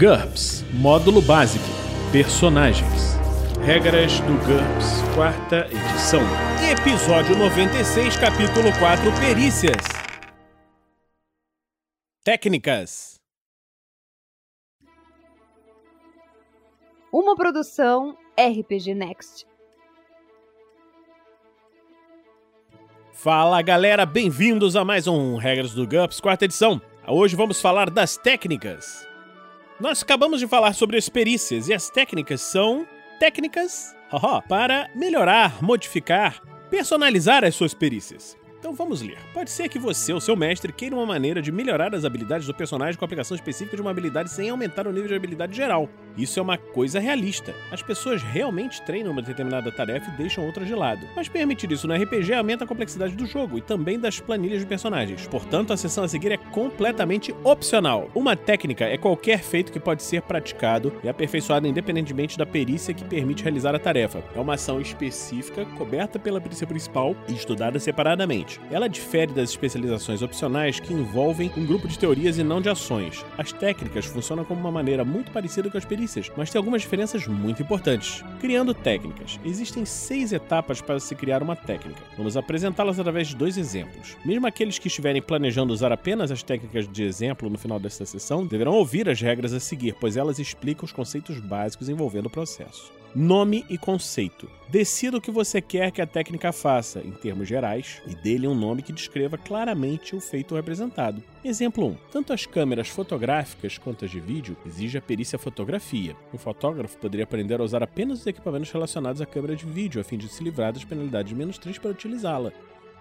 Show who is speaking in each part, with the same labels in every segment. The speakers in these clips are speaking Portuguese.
Speaker 1: GURPS Módulo Básico Personagens Regras do GURPS, quarta edição.
Speaker 2: Episódio 96, capítulo 4 Perícias. Técnicas.
Speaker 3: Uma produção RPG Next.
Speaker 2: Fala galera, bem-vindos a mais um Regras do GURPS, quarta edição. Hoje vamos falar das técnicas. Nós acabamos de falar sobre as perícias e as técnicas são técnicas haha, para melhorar, modificar, personalizar as suas perícias. Então vamos ler. Pode ser que você ou seu mestre queira uma maneira de melhorar as habilidades do personagem com a aplicação específica de uma habilidade sem aumentar o nível de habilidade geral. Isso é uma coisa realista. As pessoas realmente treinam uma determinada tarefa e deixam outras de lado. Mas permitir isso no RPG aumenta a complexidade do jogo e também das planilhas de personagens. Portanto, a sessão a seguir é completamente opcional. Uma técnica é qualquer feito que pode ser praticado e aperfeiçoado independentemente da perícia que permite realizar a tarefa. É uma ação específica, coberta pela perícia principal e estudada separadamente. Ela difere das especializações opcionais que envolvem um grupo de teorias e não de ações. As técnicas funcionam como uma maneira muito parecida com as perícias, mas tem algumas diferenças muito importantes. Criando técnicas. Existem seis etapas para se criar uma técnica. Vamos apresentá-las através de dois exemplos. Mesmo aqueles que estiverem planejando usar apenas as técnicas de exemplo no final desta sessão deverão ouvir as regras a seguir, pois elas explicam os conceitos básicos envolvendo o processo. Nome e conceito. Decida o que você quer que a técnica faça, em termos gerais, e dê-lhe um nome que descreva claramente o feito representado. Exemplo 1. Tanto as câmeras fotográficas quanto as de vídeo exigem a perícia fotografia. Um fotógrafo poderia aprender a usar apenas os equipamentos relacionados à câmera de vídeo, a fim de se livrar das penalidades de menos 3 para utilizá-la.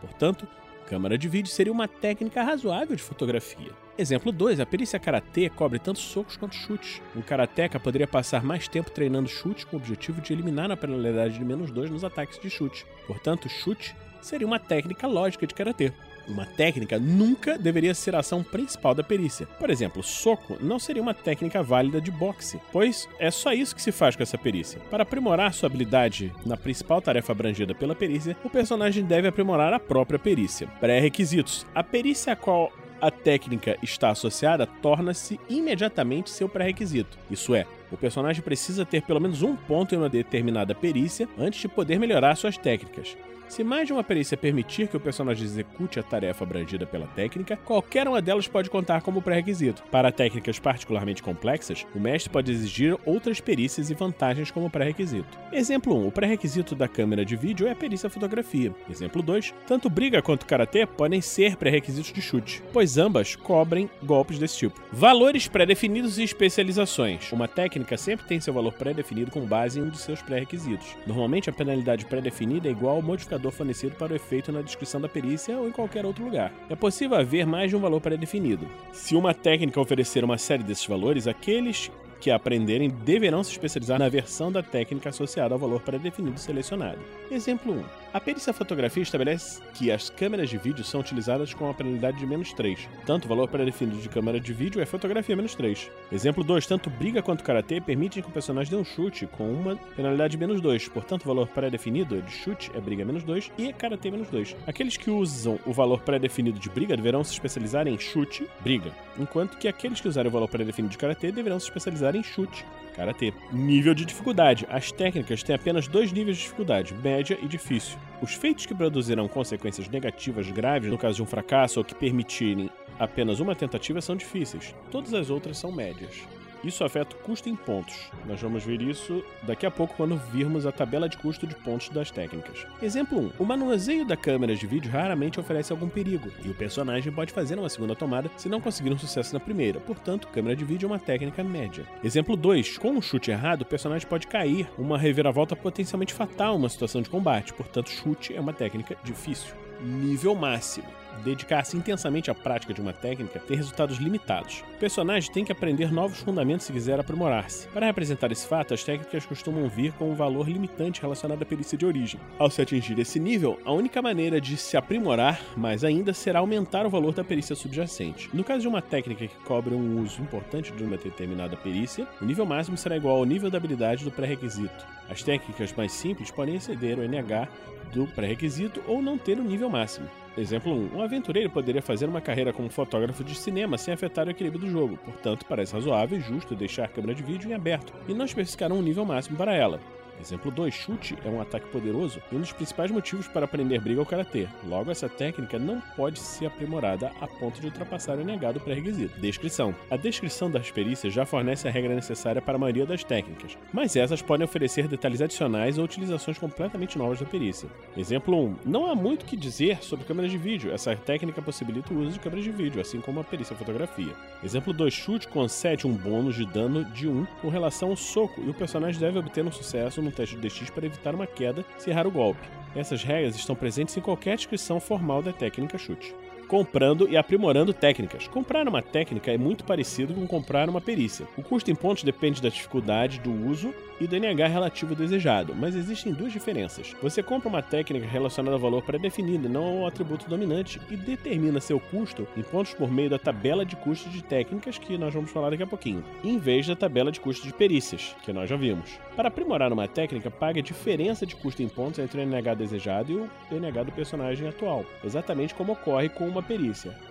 Speaker 2: Portanto, câmera de vídeo seria uma técnica razoável de fotografia. Exemplo 2. A perícia karatê cobre tanto socos quanto chutes. Um karateca poderia passar mais tempo treinando chute com o objetivo de eliminar a penalidade de menos 2 nos ataques de chute. Portanto, chute seria uma técnica lógica de karatê. Uma técnica nunca deveria ser a ação principal da perícia. Por exemplo, soco não seria uma técnica válida de boxe, pois é só isso que se faz com essa perícia. Para aprimorar sua habilidade na principal tarefa abrangida pela perícia, o personagem deve aprimorar a própria perícia. Pré-requisitos: a perícia a qual a técnica está associada torna-se imediatamente seu pré-requisito. Isso é, o personagem precisa ter pelo menos um ponto em uma determinada perícia antes de poder melhorar suas técnicas. Se mais de uma perícia permitir que o personagem execute a tarefa abrangida pela técnica, qualquer uma delas pode contar como pré-requisito. Para técnicas particularmente complexas, o mestre pode exigir outras perícias e vantagens como pré-requisito. Exemplo 1. O pré-requisito da câmera de vídeo é a perícia fotografia. Exemplo 2. Tanto briga quanto karatê podem ser pré-requisitos de chute, pois ambas cobrem golpes desse tipo. Valores pré-definidos e especializações. Uma técnica sempre tem seu valor pré-definido com base em um de seus pré-requisitos. Normalmente, a penalidade pré-definida é igual ao modificador fornecido para o efeito na descrição da perícia ou em qualquer outro lugar. É possível haver mais de um valor pré-definido. Se uma técnica oferecer uma série desses valores, aqueles que aprenderem deverão se especializar na versão da técnica associada ao valor pré-definido selecionado. Exemplo 1. A perícia fotografia estabelece que as câmeras de vídeo são utilizadas com a penalidade de menos 3. Tanto o valor pré-definido de câmera de vídeo é fotografia menos 3. Exemplo 2. Tanto briga quanto karatê permitem que o personagem dê um chute com uma penalidade de menos 2. Portanto, o valor pré-definido de chute é briga menos 2 e karatê menos 2. Aqueles que usam o valor pré-definido de briga deverão se especializar em chute, briga, enquanto que aqueles que usarem o valor pré-definido de karatê deverão se especializar em chute, karatê. Nível de dificuldade. As técnicas têm apenas dois níveis de dificuldade, média e difícil. Os feitos que produzirão consequências negativas graves no caso de um fracasso ou que permitirem apenas uma tentativa são difíceis. Todas as outras são médias. Isso afeta o custo em pontos. Nós vamos ver isso daqui a pouco quando virmos a tabela de custo de pontos das técnicas. Exemplo 1. O manuseio da câmera de vídeo raramente oferece algum perigo, e o personagem pode fazer uma segunda tomada se não conseguir um sucesso na primeira. Portanto, câmera de vídeo é uma técnica média. Exemplo 2. Com um chute errado, o personagem pode cair, uma reviravolta potencialmente fatal uma situação de combate. Portanto, chute é uma técnica difícil. Nível máximo dedicar-se intensamente à prática de uma técnica tem resultados limitados. O personagem tem que aprender novos fundamentos se quiser aprimorar-se. Para representar esse fato, as técnicas costumam vir com um valor limitante relacionado à perícia de origem. Ao se atingir esse nível, a única maneira de se aprimorar mais ainda será aumentar o valor da perícia subjacente. No caso de uma técnica que cobre um uso importante de uma determinada perícia, o nível máximo será igual ao nível da habilidade do pré-requisito. As técnicas mais simples podem exceder o NH do pré-requisito ou não ter o nível máximo. Exemplo 1. Um aventureiro poderia fazer uma carreira como fotógrafo de cinema sem afetar o equilíbrio do jogo, portanto, parece razoável e justo deixar a câmera de vídeo em aberto e não especificar um nível máximo para ela. Exemplo 2, chute é um ataque poderoso e um dos principais motivos para aprender briga ao karatê. Logo, essa técnica não pode ser aprimorada a ponto de ultrapassar o negado pré-requisito. Descrição: A descrição das perícias já fornece a regra necessária para a maioria das técnicas, mas essas podem oferecer detalhes adicionais ou utilizações completamente novas da perícia. Exemplo 1, não há muito que dizer sobre câmeras de vídeo. Essa técnica possibilita o uso de câmeras de vídeo, assim como a perícia fotografia. Exemplo 2, chute concede um bônus de dano de 1 com relação ao soco e o personagem deve obter um sucesso no um teste de DX para evitar uma queda se errar o golpe. Essas regras estão presentes em qualquer descrição formal da técnica chute comprando e aprimorando técnicas. Comprar uma técnica é muito parecido com comprar uma perícia. O custo em pontos depende da dificuldade do uso e do NH relativo desejado, mas existem duas diferenças. Você compra uma técnica relacionada ao valor pré-definido e não ao atributo dominante e determina seu custo em pontos por meio da tabela de custos de técnicas, que nós vamos falar daqui a pouquinho, em vez da tabela de custos de perícias, que nós já vimos. Para aprimorar uma técnica, pague a diferença de custo em pontos entre o NH desejado e o NH do personagem atual, exatamente como ocorre com uma perícia.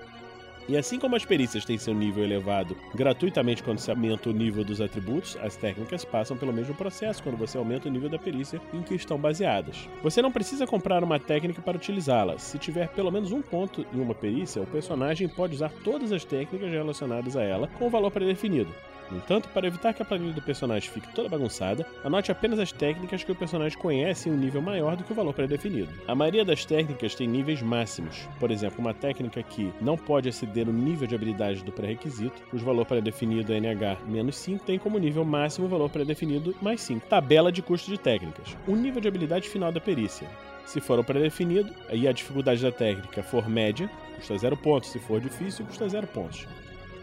Speaker 2: E assim como as perícias têm seu nível elevado gratuitamente quando se aumenta o nível dos atributos, as técnicas passam pelo mesmo processo quando você aumenta o nível da perícia em que estão baseadas. Você não precisa comprar uma técnica para utilizá-la. Se tiver pelo menos um ponto em uma perícia, o personagem pode usar todas as técnicas relacionadas a ela com o valor pré-definido. No entanto, para evitar que a planilha do personagem fique toda bagunçada, anote apenas as técnicas que o personagem conhece em um nível maior do que o valor pré-definido. A maioria das técnicas tem níveis máximos. Por exemplo, uma técnica que não pode exceder o nível de habilidade do pré-requisito, cujo valor pré-definido é NH-5, tem como nível máximo o valor pré-definido mais 5. Tabela de custo de técnicas. O nível de habilidade final da perícia. Se for o pré-definido e a dificuldade da técnica for média, custa 0 pontos. Se for difícil, custa 0 pontos.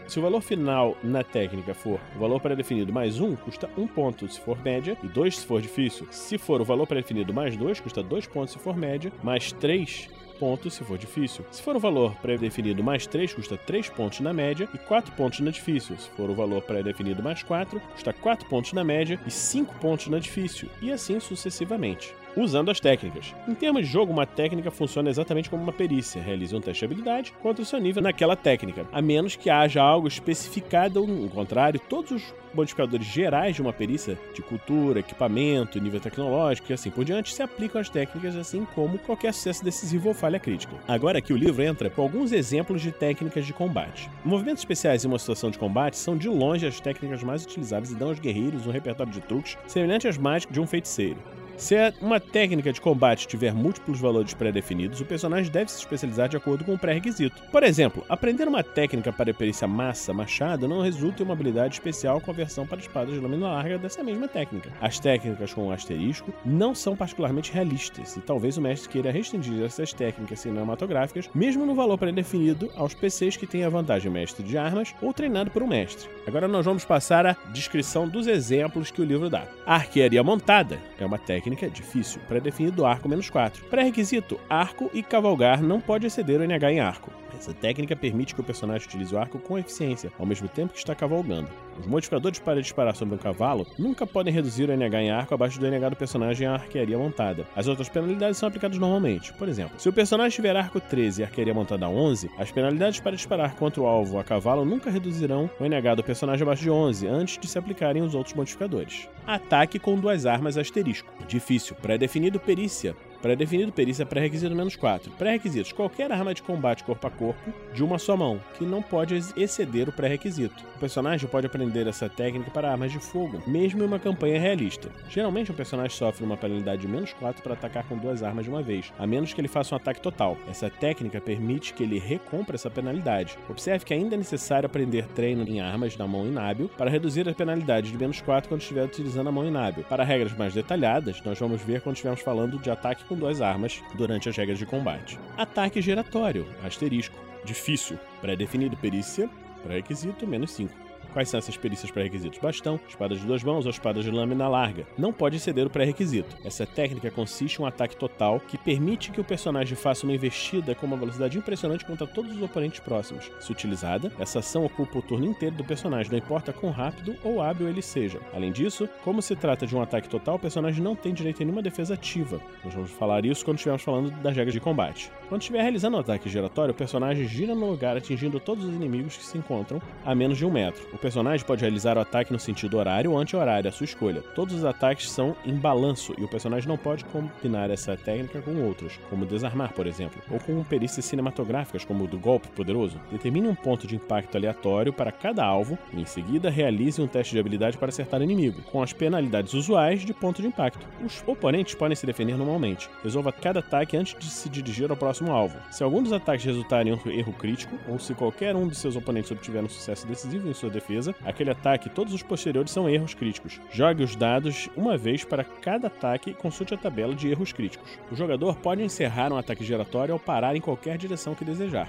Speaker 2: Se o valor final na técnica for o valor pré-definido mais 1, custa 1 ponto se for média, e 2 se for difícil. Se for o valor pré-definido mais 2, custa 2 pontos se for média, mais 3 pontos se for difícil. Se for o valor pré-definido mais 3, custa 3 pontos na média e 4 pontos na difícil. Se for o valor pré-definido mais 4, custa 4 pontos na média e 5 pontos na difícil, e assim sucessivamente usando as técnicas. Em termos de jogo, uma técnica funciona exatamente como uma perícia. Realize um teste de habilidade contra o seu nível naquela técnica, a menos que haja algo especificado, ao contrário, todos os modificadores gerais de uma perícia, de cultura, equipamento, nível tecnológico e assim por diante, se aplicam às técnicas, assim como qualquer sucesso decisivo ou falha crítica. Agora aqui o livro entra com alguns exemplos de técnicas de combate. Movimentos especiais em uma situação de combate são de longe as técnicas mais utilizadas e dão aos guerreiros um repertório de truques semelhante às mágicas de um feiticeiro. Se uma técnica de combate tiver múltiplos valores pré-definidos, o personagem deve se especializar de acordo com o pré-requisito. Por exemplo, aprender uma técnica para perícia massa machado não resulta em uma habilidade especial com a versão para espadas de lâmina larga dessa mesma técnica. As técnicas com asterisco não são particularmente realistas, e talvez o mestre queira restringir essas técnicas cinematográficas, mesmo no valor pré-definido, aos PCs que têm a vantagem mestre de armas ou treinado por um mestre. Agora nós vamos passar à descrição dos exemplos que o livro dá. A arquearia montada é uma técnica técnica difícil, pré-definido arco menos 4. Pré-requisito: arco e cavalgar não pode exceder o NH em arco. Essa técnica permite que o personagem utilize o arco com eficiência, ao mesmo tempo que está cavalgando. Os modificadores para disparar sobre um cavalo nunca podem reduzir o NH em arco abaixo do NH do personagem em arquearia montada. As outras penalidades são aplicadas normalmente. Por exemplo, se o personagem tiver arco 13 e arquearia montada 11, as penalidades para disparar contra o alvo a cavalo nunca reduzirão o NH do personagem abaixo de 11 antes de se aplicarem os outros modificadores. Ataque com duas armas asterisco. Difícil, pré-definido perícia. Pré-definido perícia pré-requisito menos 4. Pré-requisitos: qualquer arma de combate corpo a corpo de uma só mão, que não pode exceder o pré-requisito. O personagem pode aprender essa técnica para armas de fogo, mesmo em uma campanha realista. Geralmente, um personagem sofre uma penalidade de menos 4 para atacar com duas armas de uma vez, a menos que ele faça um ataque total. Essa técnica permite que ele recompre essa penalidade. Observe que ainda é necessário aprender treino em armas na mão inábil para reduzir a penalidade de menos 4 quando estiver utilizando a mão inábil. Para regras mais detalhadas, nós vamos ver quando estivermos falando de ataque com duas armas durante as regras de combate. Ataque giratório, asterisco, difícil, pré-definido perícia, pré-requisito, menos 5. Quais são essas perícias pré-requisitos? Bastão, espada de duas mãos ou espada de lâmina larga. Não pode exceder o pré-requisito. Essa técnica consiste em um ataque total que permite que o personagem faça uma investida com uma velocidade impressionante contra todos os oponentes próximos. Se utilizada, essa ação ocupa o turno inteiro do personagem, não importa quão rápido ou hábil ele seja. Além disso, como se trata de um ataque total, o personagem não tem direito a nenhuma defesa ativa. Nós vamos falar isso quando estivermos falando das regras de combate. Quando estiver realizando um ataque giratório, o personagem gira no lugar atingindo todos os inimigos que se encontram a menos de um metro. O personagem pode realizar o ataque no sentido horário ou anti-horário, à sua escolha. Todos os ataques são em balanço e o personagem não pode combinar essa técnica com outros, como desarmar, por exemplo, ou com perícias cinematográficas, como o do golpe poderoso. Determine um ponto de impacto aleatório para cada alvo e, em seguida, realize um teste de habilidade para acertar o inimigo, com as penalidades usuais de ponto de impacto. Os oponentes podem se defender normalmente. Resolva cada ataque antes de se dirigir ao próximo alvo. Se algum dos ataques resultarem em um erro crítico, ou se qualquer um de seus oponentes obtiver um sucesso decisivo em sua defesa, aquele ataque e todos os posteriores são erros críticos. Jogue os dados uma vez para cada ataque e consulte a tabela de erros críticos. O jogador pode encerrar um ataque giratório ao parar em qualquer direção que desejar.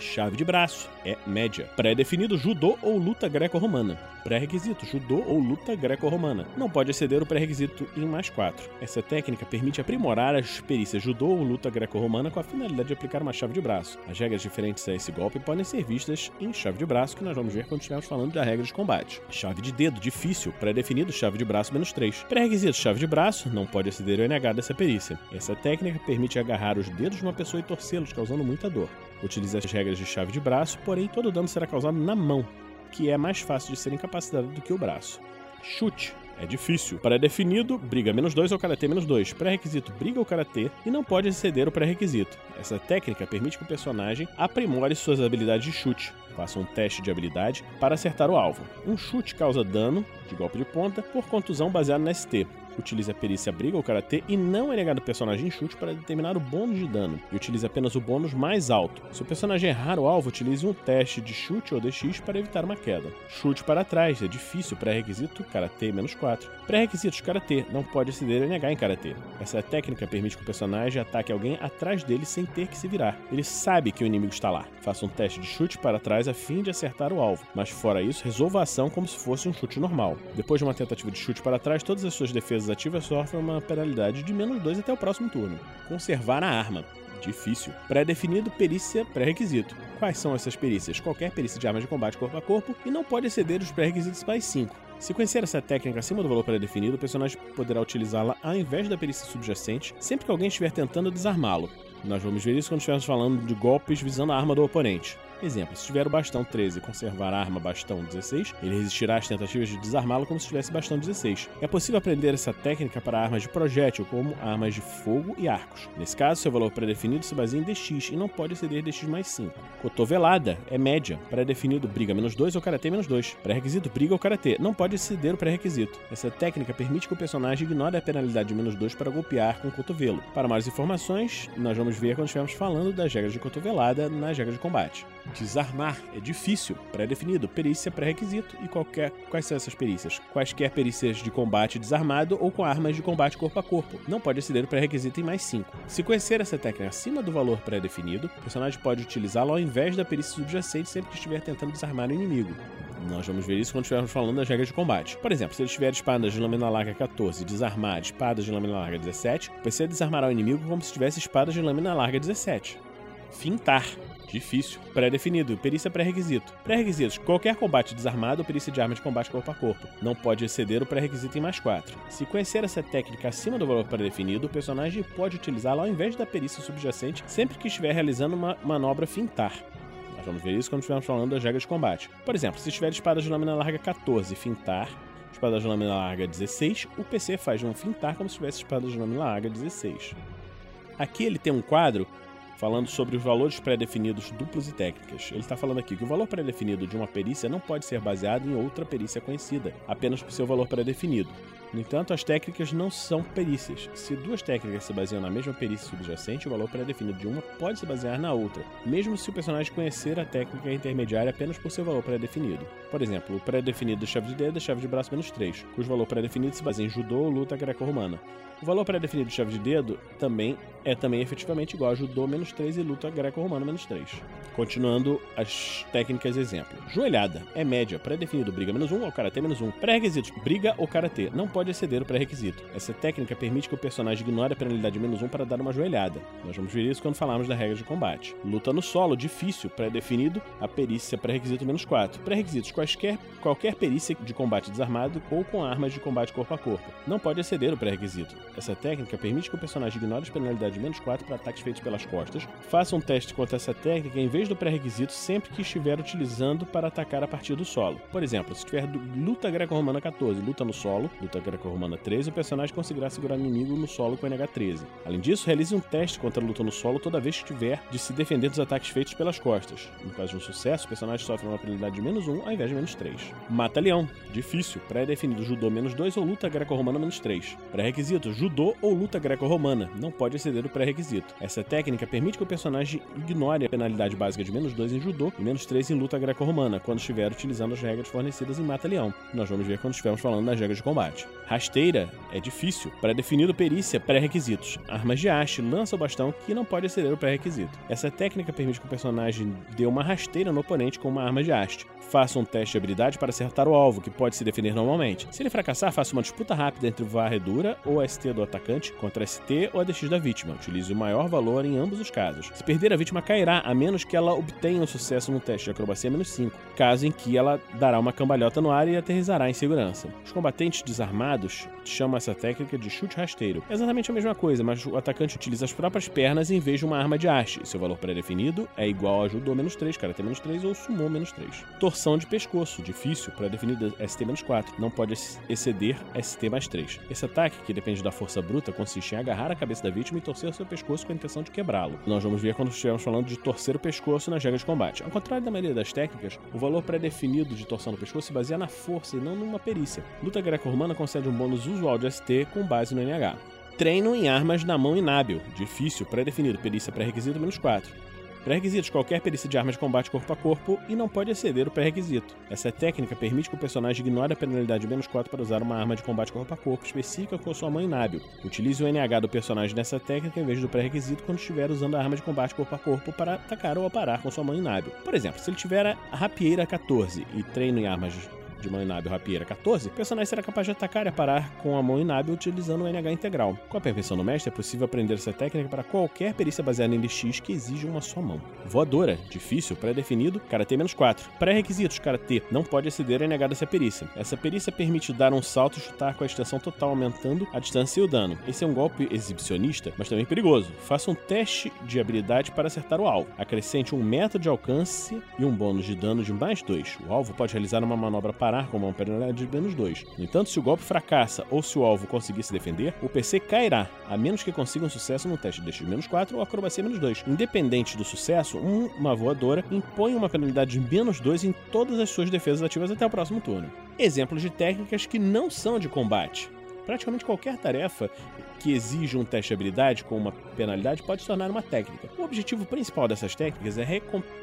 Speaker 2: Chave de braço é média. Pré-definido judô ou luta greco-romana. Pré-requisito judô ou luta greco-romana. Não pode exceder o pré-requisito em mais 4. Essa técnica permite aprimorar as perícias judô ou luta greco-romana com a finalidade de aplicar uma chave de braço. As regras diferentes a esse golpe podem ser vistas em chave de braço, que nós vamos ver quando estivermos falando da regra de combate. Chave de dedo, difícil. Pré-definido chave de braço menos 3. Pré-requisito chave de braço, não pode exceder o NH dessa perícia. Essa técnica permite agarrar os dedos de uma pessoa e torcê-los, causando muita dor. Utilize as regras de chave de braço, porém todo o dano será causado na mão, que é mais fácil de ser incapacitada do que o braço. Chute. É difícil. Pré-definido, briga menos 2 ou karatê menos 2. Pré-requisito, briga ou karatê e não pode exceder o pré-requisito. Essa técnica permite que o personagem aprimore suas habilidades de chute. Faça um teste de habilidade para acertar o alvo. Um chute causa dano de golpe de ponta por contusão baseado na ST utilize a perícia briga ou karatê e não é negado ao personagem chute para determinar o bônus de dano, e utilize apenas o bônus mais alto. Se o personagem errar o alvo, utilize um teste de chute ou DX para evitar uma queda. Chute para trás é difícil, pré-requisito karatê menos 4. Pré-requisitos karatê, não pode exceder NH em karatê. Essa técnica permite que o personagem ataque alguém atrás dele sem ter que se virar. Ele sabe que o inimigo está lá. Faça um teste de chute para trás a fim de acertar o alvo, mas fora isso, resolva a ação como se fosse um chute normal. Depois de uma tentativa de chute para trás, todas as suas defesas ativas sofrem uma penalidade de menos 2 até o próximo turno. Conservar a arma. Difícil. Pré-definido, perícia, pré-requisito. Quais são essas perícias? Qualquer perícia de armas de combate corpo a corpo e não pode exceder os pré-requisitos mais 5. Se conhecer essa técnica acima do valor pré-definido, o personagem poderá utilizá-la ao invés da perícia subjacente sempre que alguém estiver tentando desarmá-lo. Nós vamos ver isso quando estivermos falando de golpes visando a arma do oponente. Exemplo, se tiver o bastão 13 e conservar a arma bastão 16, ele resistirá às tentativas de desarmá-lo como se tivesse bastão 16. É possível aprender essa técnica para armas de projétil, como armas de fogo e arcos. Nesse caso, seu valor pré-definido se baseia em DX e não pode exceder DX mais 5. Cotovelada é média, pré-definido briga menos 2 ou karatê menos 2. Pré-requisito briga ou karatê, não pode exceder o pré-requisito. Essa técnica permite que o personagem ignore a penalidade de menos 2 para golpear com o cotovelo. Para mais informações, nós vamos ver quando estivermos falando das regras de cotovelada nas regras de combate. Desarmar é difícil, pré-definido, perícia pré-requisito e qualquer. Quais são essas perícias? Quaisquer perícias de combate desarmado ou com armas de combate corpo a corpo. Não pode exceder o pré-requisito em mais 5. Se conhecer essa técnica acima do valor pré-definido, o personagem pode utilizá-la ao invés da perícia subjacente sempre que estiver tentando desarmar o inimigo. Nós vamos ver isso quando estivermos falando das regras de combate. Por exemplo, se ele tiver espadas de lâmina larga 14 e desarmar espadas de lâmina larga 17, o PC desarmará o inimigo como se tivesse espadas de lâmina larga 17. Fintar. Difícil. Pré-definido. Perícia pré-requisito. Pré-requisitos. Qualquer combate desarmado ou perícia de arma de combate corpo a corpo. Não pode exceder o pré-requisito em mais 4. Se conhecer essa técnica acima do valor pré-definido, o personagem pode utilizá-la ao invés da perícia subjacente sempre que estiver realizando uma manobra fintar. Nós vamos ver isso quando estivermos falando das regras de combate. Por exemplo, se tiver espada de lâmina larga 14 fintar, espada de lâmina larga 16, o PC faz um fintar como se tivesse espada de lâmina larga 16. Aqui ele tem um quadro falando sobre os valores pré-definidos duplos e técnicas. Ele está falando aqui que o valor pré-definido de uma perícia não pode ser baseado em outra perícia conhecida, apenas por seu valor pré-definido. No entanto, as técnicas não são perícias. Se duas técnicas se baseiam na mesma perícia subjacente, o valor pré-definido de uma pode se basear na outra, mesmo se o personagem conhecer a técnica intermediária apenas por seu valor pré-definido. Por exemplo, o pré-definido da chave de dedo é chave de braço menos 3, cujo valor pré-definido se baseia em judô ou luta greco-romana. O valor pré-definido de chave de dedo também é também efetivamente igual a judô menos 3 e luta greco-romana menos 3. Continuando as técnicas exemplo. Joelhada é média, pré-definido briga menos 1 ou karatê menos 1. Pré-requisitos briga ou karatê, não pode exceder o pré-requisito. Essa técnica permite que o personagem ignore a penalidade menos 1 para dar uma joelhada. Nós vamos ver isso quando falarmos da regra de combate. Luta no solo, difícil, pré-definido, a perícia pré-requisito menos 4. Pré-requisitos quaisquer, qualquer perícia de combate desarmado ou com armas de combate corpo a corpo. Não pode exceder o pré-requisito. Essa técnica permite que o personagem ignore as penalidades de menos 4 para ataques feitos pelas costas. Faça um teste contra essa técnica em vez do pré-requisito sempre que estiver utilizando para atacar a partir do solo. Por exemplo, se tiver luta greco-romana 14, luta no solo, luta greco-romana 13, o personagem conseguirá segurar o inimigo no solo com NH 13. Além disso, realize um teste contra a luta no solo toda vez que tiver de se defender dos ataques feitos pelas costas. No caso de um sucesso, o personagem sofre uma penalidade de menos 1 ao invés de menos 3. Mata-leão, difícil, pré-definido judô menos 2 ou luta greco-romana menos 3. Pré-requisito, judô ou luta greco-romana, não pode exceder o pré-requisito. Essa técnica permite que o personagem ignore a penalidade básica de menos 2 em judô e menos 3 em luta greco-romana, quando estiver utilizando as regras fornecidas em Mata-leão. Nós vamos ver quando estivermos falando das regras de combate. Rasteira é difícil, pré-definido perícia, pré-requisitos. Armas de haste, lança ou bastão que não pode exceder o pré-requisito. Essa técnica permite que o personagem dê uma rasteira no oponente com uma arma de haste. Faça um teste de habilidade para acertar o alvo, que pode se defender normalmente. Se ele fracassar, faça uma disputa rápida entre varredura ou ST do atacante contra ST ou ADX da vítima. Utilize o maior valor em ambos os casos. Se perder, a vítima cairá, a menos que ela obtenha um sucesso no teste de acrobacia menos 5, caso em que ela dará uma cambalhota no ar e aterrizará em segurança. Os combatentes desarmados chamam essa técnica de chute rasteiro. É exatamente a mesma coisa, mas o atacante utiliza as próprias pernas em vez de uma arma de haste. Seu valor pré-definido é igual a judô menos 3, karatê menos 3 ou sumô menos 3. Torção de pescoço, difícil, pré-definida ST menos 4. Não pode exceder ST mais 3. Esse ataque, que depende da força bruta, consiste em agarrar a cabeça da vítima e torcer seu pescoço com a intenção de quebrá-lo. Nós vamos ver quando estivermos falando de torcer o pescoço nas regras de combate. Ao contrário da maioria das técnicas, o valor pré-definido de torção do pescoço se baseia na força e não numa perícia. Luta greco-romana concede um bônus usual de ST com base no NH. Treino em armas na mão inábil. Difícil, pré-definido. Perícia pré-requisito menos 4. Pré-requisitos: qualquer perícia de armas de combate corpo a corpo e não pode exceder o pré-requisito. Essa técnica permite que o personagem ignore a penalidade de menos 4 para usar uma arma de combate corpo a corpo específica com sua mão inábil. Utilize o NH do personagem nessa técnica em vez do pré-requisito quando estiver usando a arma de combate corpo a corpo para atacar ou parar com sua mão inábil. Por exemplo, se ele tiver a rapieira 14 e treino em armas de mão inábil rapieira 14, o personagem será capaz de atacar e parar com a mão inábil utilizando o NH integral. Com a permissão do mestre, é possível aprender essa técnica para qualquer perícia baseada em LX que exija uma só mão. Voadora, difícil, pré-definido, Karatê menos 4. Pré-requisitos, Karatê, não pode exceder a NH dessa perícia. Essa perícia permite dar um salto e chutar com a extensão total, aumentando a distância e o dano. Esse é um golpe exibicionista, mas também perigoso. Faça um teste de habilidade para acertar o alvo. Acrescente um metro de alcance e um bônus de dano de mais 2. O alvo pode realizar uma manobra para parar com uma penalidade de menos 2. No entanto, se o golpe fracassa ou se o alvo conseguir se defender, o PC cairá, a menos que consiga um sucesso no teste de menos 4 ou acrobacia menos 2. Independente do sucesso, uma voadora impõe uma penalidade de menos 2 em todas as suas defesas ativas até o próximo turno. Exemplos de técnicas que não são de combate. Praticamente qualquer tarefa que exija um teste de habilidade com uma penalidade pode se tornar uma técnica. O objetivo principal dessas técnicas é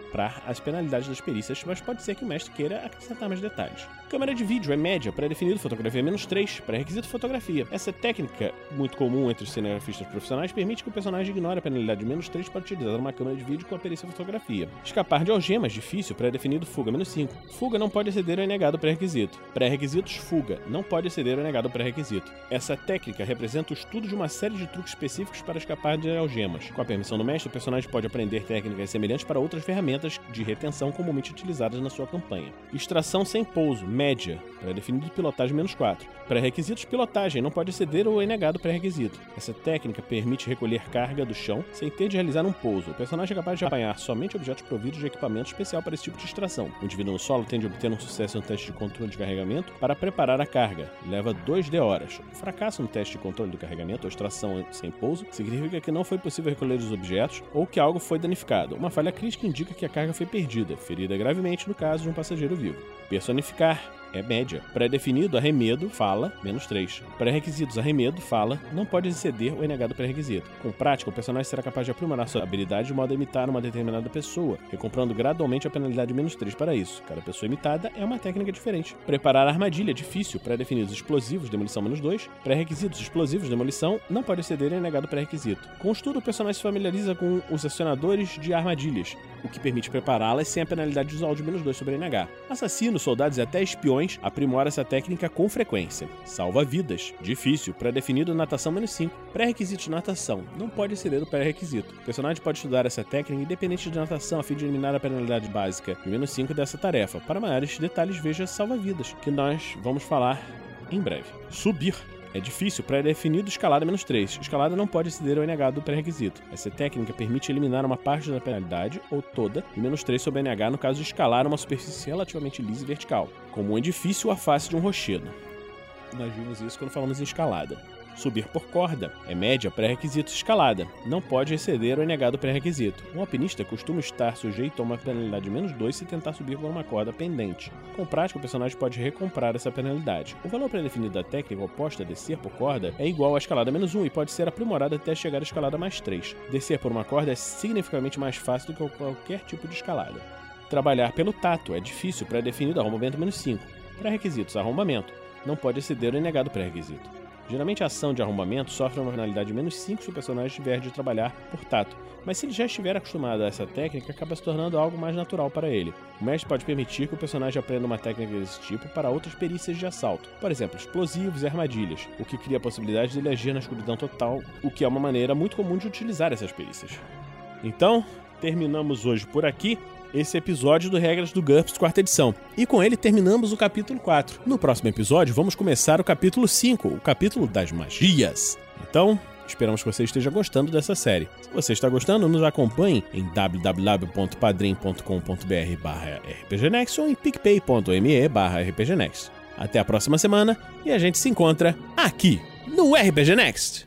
Speaker 2: recomprar as penalidades das perícias, mas pode ser que o mestre queira acrescentar mais detalhes. Câmera de vídeo é média, pré-definido, fotografia menos 3, pré-requisito fotografia. Essa técnica, muito comum entre os cinegrafistas profissionais, permite que o personagem ignore a penalidade de menos 3 para utilizar uma câmera de vídeo com a perícia fotografia. Escapar de algemas, difícil, pré-definido, fuga menos 5. Fuga não pode exceder o negado pré-requisito. Pré-requisitos, fuga, não pode exceder o negado pré-requisito. Essa técnica representa o estudo de uma série de truques específicos para escapar de algemas. Com a permissão do mestre, o personagem pode aprender técnicas semelhantes para outras ferramentas de retenção comumente utilizadas na sua campanha. Extração sem pouso, média, pré-definido pilotagem menos 4. Pré-requisitos pilotagem, não pode exceder ou é negado pré-requisito. Essa técnica permite recolher carga do chão sem ter de realizar um pouso. O personagem é capaz de apanhar somente objetos providos de equipamento especial para esse tipo de extração. O indivíduo no solo tende a obter um sucesso no teste de controle de carregamento para preparar a carga. Leva 2D horas. O fracasso no teste de controle do carregamento ou extração sem pouso significa que não foi possível recolher os objetos ou que algo foi danificado. Uma falha crítica indica que a carga foi perdida, ferida gravemente no caso de um passageiro vivo. Personificar é média. Pré-definido, arremedo, fala, menos 3. Pré-requisitos, arremedo, fala, não pode exceder o NH do pré-requisito. Com prática, o personagem será capaz de aprimorar sua habilidade de modo a imitar uma determinada pessoa, recomprando gradualmente a penalidade menos 3 para isso. Cada pessoa imitada é uma técnica diferente. Preparar armadilha, difícil. Pré-definidos explosivos, demolição menos 2. Pré-requisitos explosivos, demolição, não pode exceder o NH do pré-requisito. Com o estudo, o personagem se familiariza com os acionadores de armadilhas, o que permite prepará-las sem a penalidade visual de menos 2 sobre NH. Assassinos, soldados e até espiões aprimoram essa técnica com frequência. Salva vidas. Difícil. Pré-definido natação menos 5. Pré-requisito de natação. Não pode exceder o pré-requisito. O personagem pode estudar essa técnica independente de natação a fim de eliminar a penalidade básica de menos 5 dessa tarefa. Para maiores detalhes, veja Salva Vidas, que nós vamos falar em breve. Subir. É difícil, pré-definido escalada menos 3. Escalada não pode exceder o NH do pré-requisito. Essa técnica permite eliminar uma parte da penalidade, ou toda, e menos 3 sobre NH no caso de escalar uma superfície relativamente lisa e vertical, como um edifício ou a face de um rochedo. Nós vimos isso quando falamos em escalada. Subir por corda é média pré-requisito escalada, não pode exceder o NH do pré-requisito. Um alpinista costuma estar sujeito a uma penalidade de menos 2 se tentar subir por uma corda pendente. Com prática, o personagem pode recomprar essa penalidade. O valor pré-definido da técnica oposta a descer por corda é igual à escalada menos 1 e pode ser aprimorado até chegar à escalada mais 3. Descer por uma corda é significativamente mais fácil do que qualquer tipo de escalada. Trabalhar pelo tato é difícil pré-definido arrombamento menos 5. Pré-requisitos arrombamento não pode exceder o NH do pré-requisito. Geralmente a ação de arrombamento sofre uma penalidade menos 5 se o personagem tiver de trabalhar por tato, mas se ele já estiver acostumado a essa técnica, acaba se tornando algo mais natural para ele. O mestre pode permitir que o personagem aprenda uma técnica desse tipo para outras perícias de assalto, por exemplo, explosivos e armadilhas, o que cria a possibilidade de ele agir na escuridão total, o que é uma maneira muito comum de utilizar essas perícias. Então, terminamos hoje por aqui esse episódio do Regras do GURPS quarta edição. E com ele terminamos o capítulo 4. No próximo episódio vamos começar o capítulo 5, o capítulo das magias. Então, Esperamos que você esteja gostando dessa série. Se você está gostando, nos acompanhe em www.padrim.com.br rpgnext ou em picpay.me rpgnext. Até a próxima semana e a gente se encontra aqui no RPG Next.